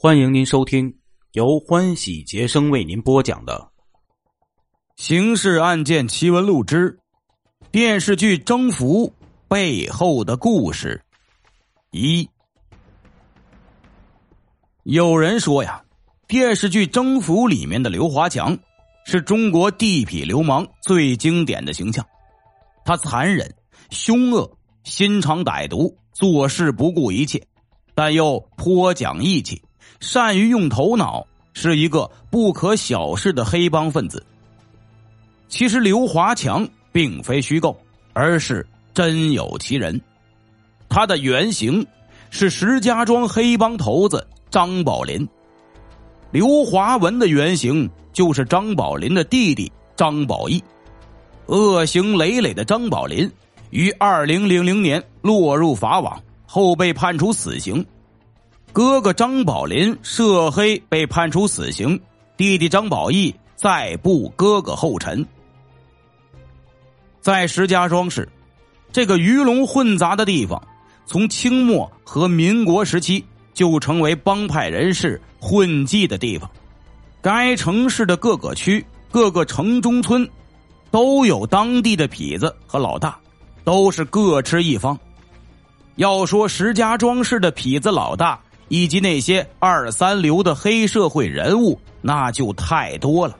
欢迎您收听由欢喜杰生为您播讲的《刑事案件奇闻录之电视剧征服背后的故事》一。有人说呀，电视剧《征服》里面的刘华强是中国地痞流氓最经典的形象。他残忍、凶恶、心肠歹毒，做事不顾一切，但又颇讲义气。善于用头脑，是一个不可小视的黑帮分子。其实刘华强并非虚构，而是真有其人。他的原型是石家庄黑帮头子张宝林。刘华文的原型就是张宝林的弟弟张宝义。恶行累累的张宝林于二零零零年落入法网，后被判处死刑。哥哥张宝林涉黑被判处死刑，弟弟张宝义再步哥哥后尘。在石家庄市这个鱼龙混杂的地方，从清末和民国时期就成为帮派人士混迹的地方。该城市的各个区、各个城中村，都有当地的痞子和老大，都是各持一方。要说石家庄市的痞子老大。以及那些二三流的黑社会人物，那就太多了。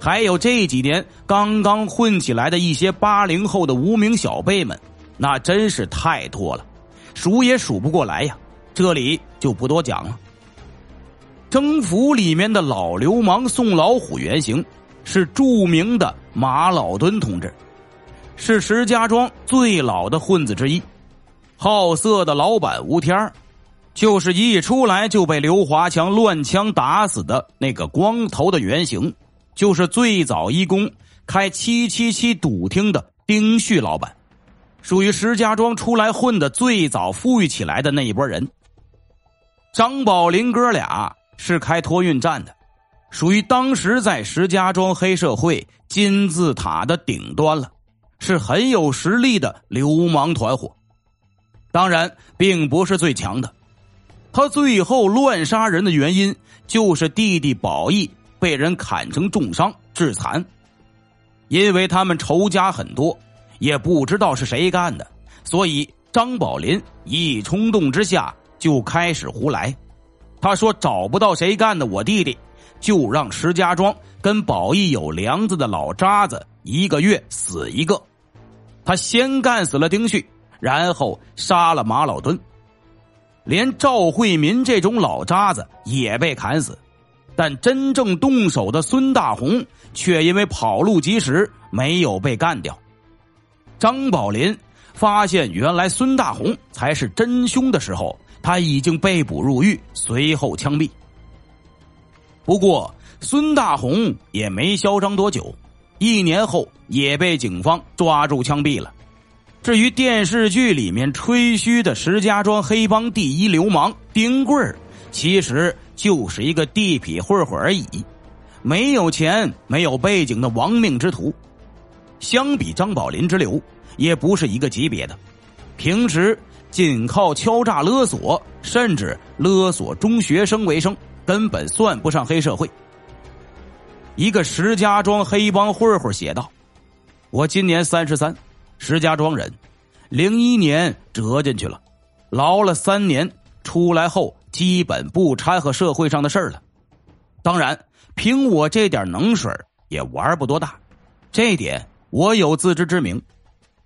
还有这几年刚刚混起来的一些八零后的无名小辈们，那真是太多了，数也数不过来呀。这里就不多讲了。征服里面的老流氓宋老虎原型是著名的马老墩同志，是石家庄最老的混子之一。好色的老板吴天儿。就是一出来就被刘华强乱枪打死的那个光头的原型，就是最早一公开七七七赌厅的丁旭老板，属于石家庄出来混的最早富裕起来的那一波人。张宝林哥俩是开托运站的，属于当时在石家庄黑社会金字塔的顶端了，是很有实力的流氓团伙，当然并不是最强的。他最后乱杀人的原因，就是弟弟宝义被人砍成重伤致残。因为他们仇家很多，也不知道是谁干的，所以张宝林一冲动之下就开始胡来。他说：“找不到谁干的我弟弟，就让石家庄跟宝义有梁子的老渣子一个月死一个。”他先干死了丁旭，然后杀了马老墩。连赵慧民这种老渣子也被砍死，但真正动手的孙大红却因为跑路及时没有被干掉。张宝林发现原来孙大红才是真凶的时候，他已经被捕入狱，随后枪毙。不过孙大红也没嚣张多久，一年后也被警方抓住枪毙了。至于电视剧里面吹嘘的石家庄黑帮第一流氓丁贵儿，其实就是一个地痞混混而已，没有钱、没有背景的亡命之徒。相比张宝林之流，也不是一个级别的。平时仅靠敲诈勒索，甚至勒索中学生为生，根本算不上黑社会。一个石家庄黑帮混混写道：“我今年三十三。”石家庄人，零一年折进去了，牢了三年，出来后基本不掺和社会上的事儿了。当然，凭我这点能水也玩不多大，这点我有自知之明。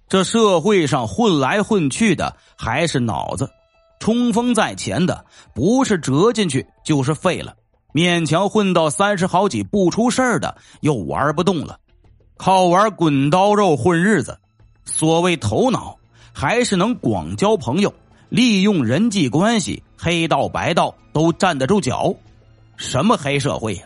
这社会上混来混去的还是脑子，冲锋在前的不是折进去就是废了，勉强混到三十好几不出事儿的又玩不动了，靠玩滚刀肉混日子。所谓头脑，还是能广交朋友，利用人际关系，黑道白道都站得住脚。什么黑社会呀？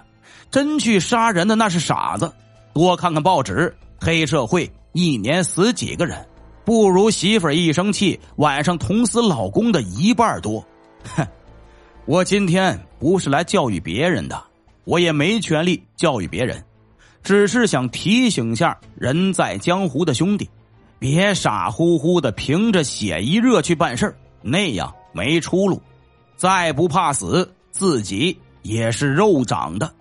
真去杀人的那是傻子。多看看报纸，黑社会一年死几个人，不如媳妇一生气晚上捅死老公的一半多。哼！我今天不是来教育别人的，我也没权利教育别人，只是想提醒下人在江湖的兄弟。别傻乎乎的凭着血一热去办事儿那样没出路。再不怕死，自己也是肉长的。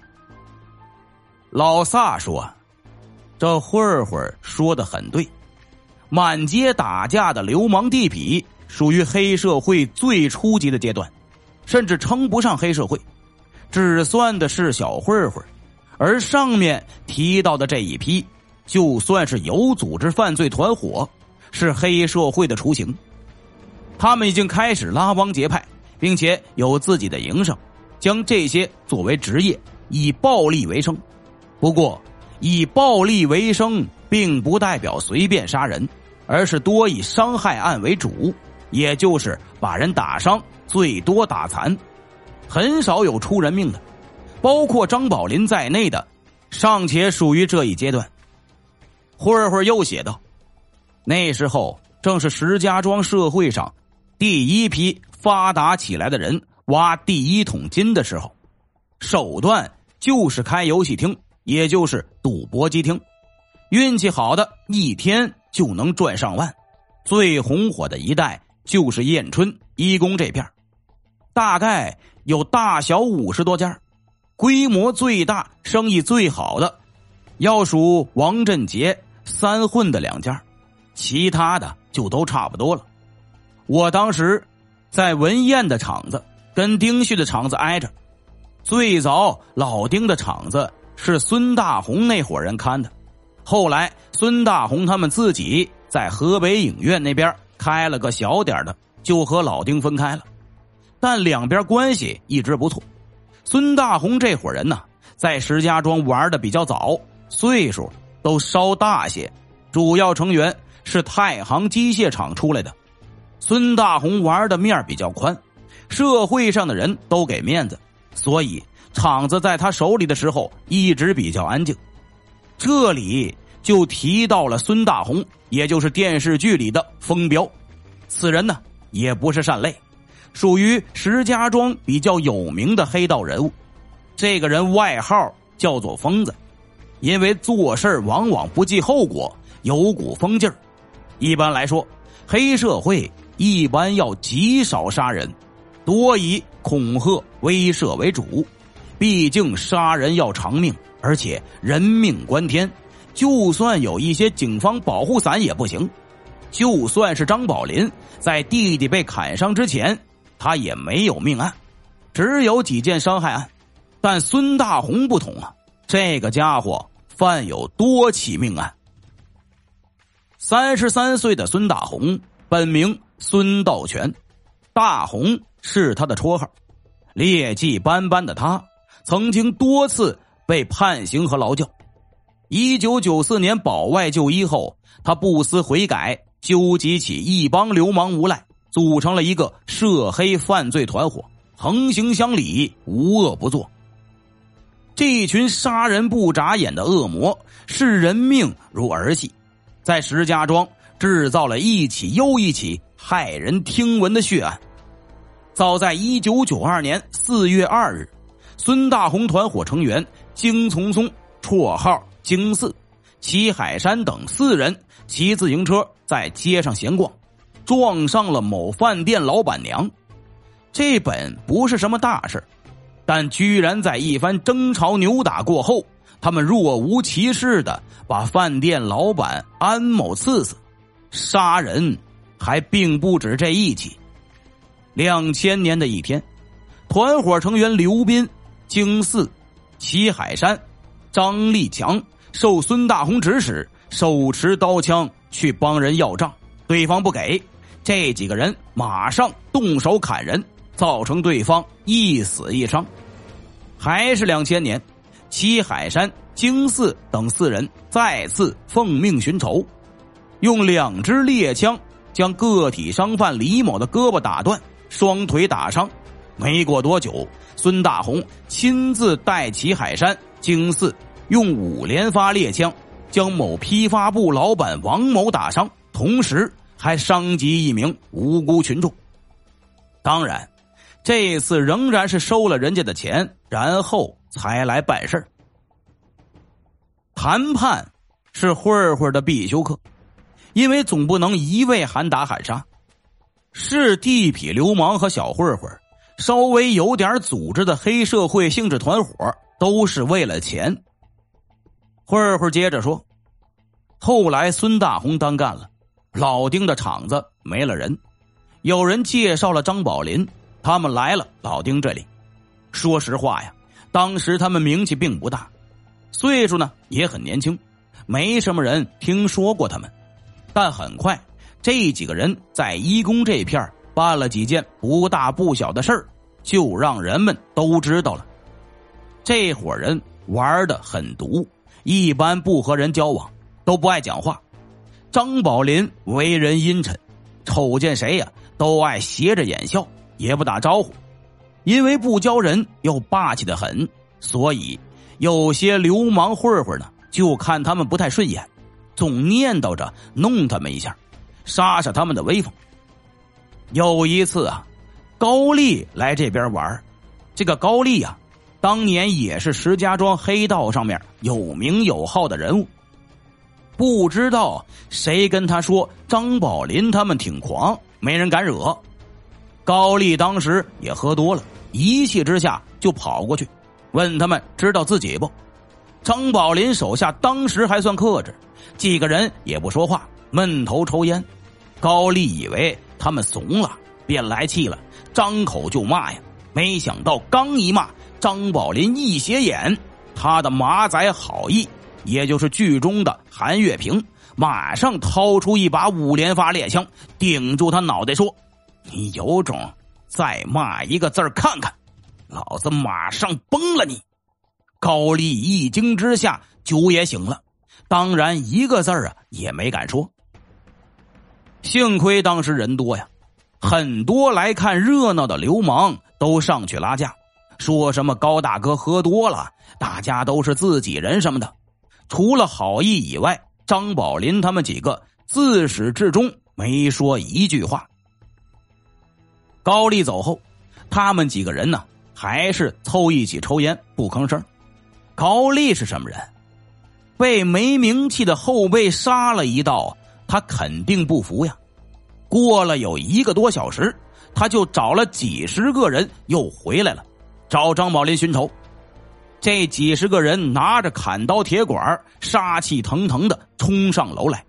老萨说：“这混混说的很对，满街打架的流氓地痞属于黑社会最初级的阶段，甚至称不上黑社会，只算的是小混混。而上面提到的这一批，就算是有组织犯罪团伙，是黑社会的雏形。”他们已经开始拉帮结派，并且有自己的营生，将这些作为职业，以暴力为生。不过，以暴力为生并不代表随便杀人，而是多以伤害案为主，也就是把人打伤，最多打残，很少有出人命的。包括张宝林在内的，尚且属于这一阶段。混混又写道：“那时候正是石家庄社会上。”第一批发达起来的人挖第一桶金的时候，手段就是开游戏厅，也就是赌博机厅。运气好的一天就能赚上万。最红火的一代就是燕春一宫这片大概有大小五十多家，规模最大、生意最好的，要数王振杰三混的两家，其他的就都差不多了。我当时在文彦的厂子，跟丁旭的厂子挨着。最早老丁的厂子是孙大红那伙人看的，后来孙大红他们自己在河北影院那边开了个小点的，就和老丁分开了。但两边关系一直不错。孙大红这伙人呢，在石家庄玩的比较早，岁数都稍大些，主要成员是太行机械厂出来的。孙大红玩的面比较宽，社会上的人都给面子，所以厂子在他手里的时候一直比较安静。这里就提到了孙大红，也就是电视剧里的风彪。此人呢也不是善类，属于石家庄比较有名的黑道人物。这个人外号叫做疯子，因为做事往往不计后果，有股疯劲儿。一般来说，黑社会。一般要极少杀人，多以恐吓威慑为主。毕竟杀人要偿命，而且人命关天。就算有一些警方保护伞也不行。就算是张宝林在弟弟被砍伤之前，他也没有命案，只有几件伤害案。但孙大红不同啊，这个家伙犯有多起命案。三十三岁的孙大红，本名。孙道全，大红是他的绰号。劣迹斑斑的他，曾经多次被判刑和劳教。一九九四年保外就医后，他不思悔改，纠集起一帮流氓无赖，组成了一个涉黑犯罪团伙，横行乡里，无恶不作。这群杀人不眨眼的恶魔，视人命如儿戏，在石家庄制造了一起又一起。骇人听闻的血案，早在一九九二年四月二日，孙大红团伙成员金从松（绰号金四）、齐海山等四人骑自行车在街上闲逛，撞上了某饭店老板娘。这本不是什么大事但居然在一番争吵扭打过后，他们若无其事的把饭店老板安某刺死，杀人。还并不止这一起。两千年的一天，团伙成员刘斌、京四、齐海山、张立强受孙大红指使，手持刀枪去帮人要账，对方不给，这几个人马上动手砍人，造成对方一死一伤。还是两千年，齐海山、京四等四人再次奉命寻仇，用两支猎枪。将个体商贩李某的胳膊打断，双腿打伤。没过多久，孙大红亲自带齐海山、京四，用五连发猎枪将某批发部老板王某打伤，同时还伤及一名无辜群众。当然，这次仍然是收了人家的钱，然后才来办事儿谈判是混混的必修课。因为总不能一味喊打喊杀，是地痞流氓和小混混，稍微有点组织的黑社会性质团伙都是为了钱。慧慧接着说：“后来孙大红单干了，老丁的厂子没了人，有人介绍了张宝林，他们来了老丁这里。说实话呀，当时他们名气并不大，岁数呢也很年轻，没什么人听说过他们。但很快，这几个人在一宫这片办了几件不大不小的事儿，就让人们都知道了。这伙人玩的很毒，一般不和人交往，都不爱讲话。张宝林为人阴沉，瞅见谁呀都爱斜着眼笑，也不打招呼。因为不教人又霸气的很，所以有些流氓混混呢，就看他们不太顺眼，总念叨着弄他们一下，杀杀他们的威风。有一次啊，高丽来这边玩这个高丽啊，当年也是石家庄黑道上面有名有号的人物。不知道谁跟他说张宝林他们挺狂，没人敢惹。高丽当时也喝多了，一气之下就跑过去，问他们知道自己不？张宝林手下当时还算克制，几个人也不说话，闷头抽烟。高丽以为。他们怂了，便来气了，张口就骂呀！没想到刚一骂，张宝林一斜眼，他的马仔好意，也就是剧中的韩月平，马上掏出一把五连发猎枪，顶住他脑袋说：“你有种，再骂一个字看看，老子马上崩了你！”高丽一惊之下，酒也醒了，当然一个字啊也没敢说。幸亏当时人多呀，很多来看热闹的流氓都上去拉架，说什么高大哥喝多了，大家都是自己人什么的。除了好意以外，张宝林他们几个自始至终没说一句话。高丽走后，他们几个人呢还是凑一起抽烟不吭声。高丽是什么人？被没名气的后辈杀了一道。他肯定不服呀！过了有一个多小时，他就找了几十个人又回来了，找张宝林寻仇。这几十个人拿着砍刀铁管，杀气腾腾的冲上楼来。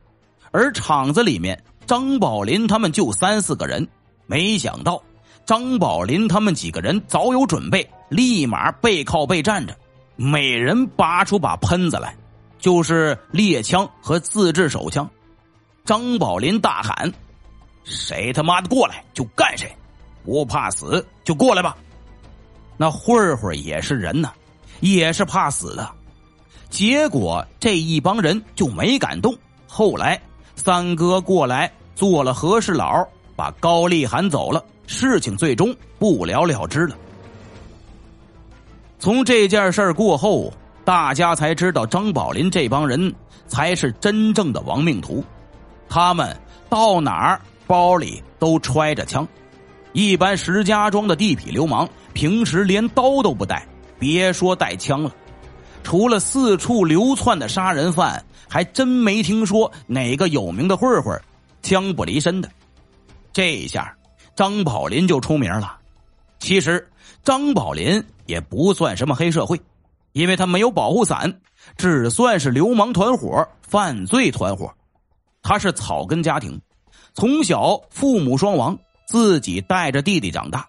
而厂子里面，张宝林他们就三四个人。没想到，张宝林他们几个人早有准备，立马背靠背站着，每人拔出把喷子来，就是猎枪和自制手枪。张宝林大喊：“谁他妈的过来就干谁，不怕死就过来吧！”那混混也是人呐，也是怕死的。结果这一帮人就没敢动。后来三哥过来做了和事佬，把高丽喊走了，事情最终不了了之了。从这件事过后，大家才知道张宝林这帮人才是真正的亡命徒。他们到哪儿包里都揣着枪，一般石家庄的地痞流氓平时连刀都不带，别说带枪了。除了四处流窜的杀人犯，还真没听说哪个有名的混混枪不离身的。这下张宝林就出名了。其实张宝林也不算什么黑社会，因为他没有保护伞，只算是流氓团伙、犯罪团伙。他是草根家庭，从小父母双亡，自己带着弟弟长大。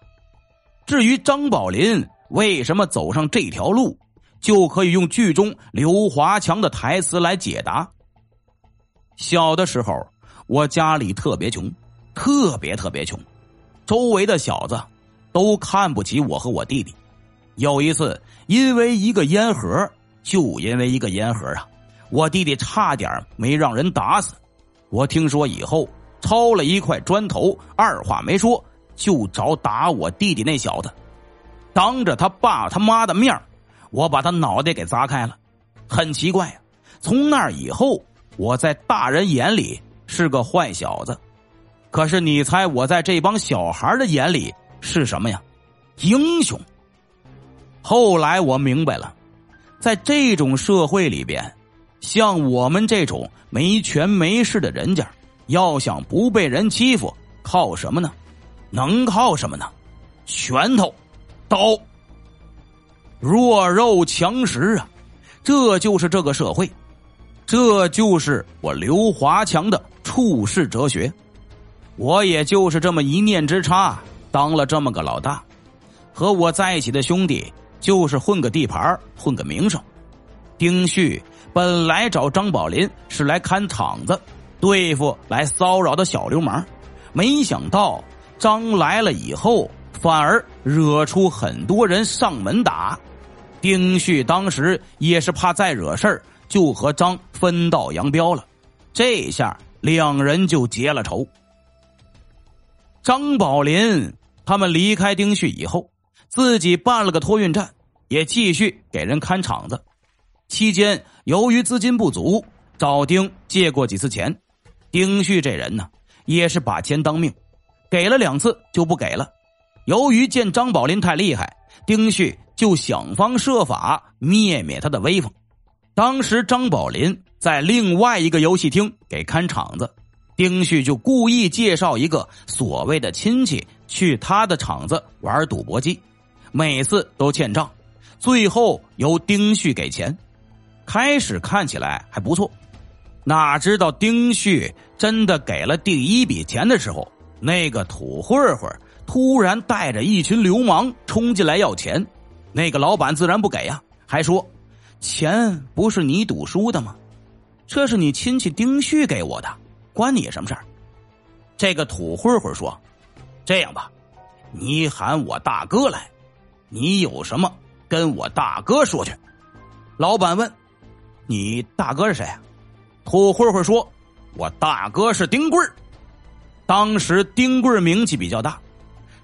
至于张宝林为什么走上这条路，就可以用剧中刘华强的台词来解答。小的时候，我家里特别穷，特别特别穷，周围的小子都看不起我和我弟弟。有一次，因为一个烟盒，就因为一个烟盒啊，我弟弟差点没让人打死。我听说以后，抄了一块砖头，二话没说就找打我弟弟那小子，当着他爸他妈的面我把他脑袋给砸开了。很奇怪呀，从那以后，我在大人眼里是个坏小子，可是你猜我在这帮小孩的眼里是什么呀？英雄。后来我明白了，在这种社会里边。像我们这种没权没势的人家，要想不被人欺负，靠什么呢？能靠什么呢？拳头、刀，弱肉强食啊！这就是这个社会，这就是我刘华强的处世哲学。我也就是这么一念之差，当了这么个老大。和我在一起的兄弟，就是混个地盘混个名声。丁旭本来找张宝林是来看场子，对付来骚扰的小流氓，没想到张来了以后，反而惹出很多人上门打。丁旭当时也是怕再惹事儿，就和张分道扬镳了。这下两人就结了仇。张宝林他们离开丁旭以后，自己办了个托运站，也继续给人看场子。期间由于资金不足，找丁借过几次钱。丁旭这人呢，也是把钱当命，给了两次就不给了。由于见张宝林太厉害，丁旭就想方设法灭灭他的威风。当时张宝林在另外一个游戏厅给看场子。丁旭就故意介绍一个所谓的亲戚去他的厂子玩赌博机，每次都欠账，最后由丁旭给钱。开始看起来还不错，哪知道丁旭真的给了第一笔钱的时候，那个土混混突然带着一群流氓冲进来要钱，那个老板自然不给呀，还说：“钱不是你赌输的吗？这是你亲戚丁旭给我的。”关你什么事儿？这个土混混说：“这样吧，你喊我大哥来，你有什么跟我大哥说去。”老板问：“你大哥是谁？”土混混说：“我大哥是丁贵当时丁贵名气比较大，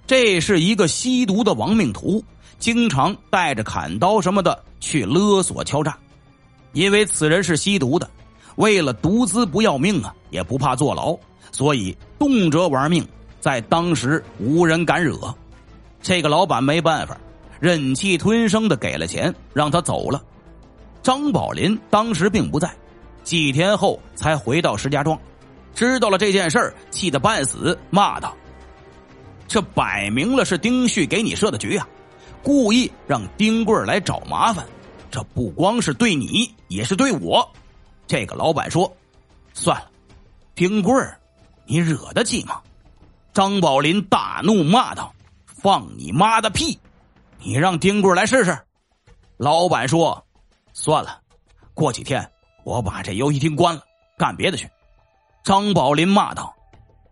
这是一个吸毒的亡命徒，经常带着砍刀什么的去勒索敲诈。因为此人是吸毒的。为了独资不要命啊，也不怕坐牢，所以动辄玩命，在当时无人敢惹。这个老板没办法，忍气吞声的给了钱，让他走了。张宝林当时并不在，几天后才回到石家庄，知道了这件事儿，气得半死，骂道：“这摆明了是丁旭给你设的局啊，故意让丁贵来找麻烦，这不光是对你，也是对我。”这个老板说：“算了，丁贵儿，你惹得起吗？”张宝林大怒骂道：“放你妈的屁！你让丁贵儿来试试。”老板说：“算了，过几天我把这游戏厅关了，干别的去。”张宝林骂道：“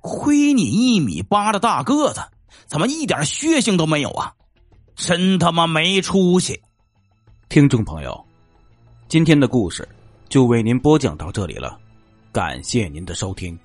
亏你一米八的大个子，怎么一点血性都没有啊？真他妈没出息！”听众朋友，今天的故事。就为您播讲到这里了，感谢您的收听。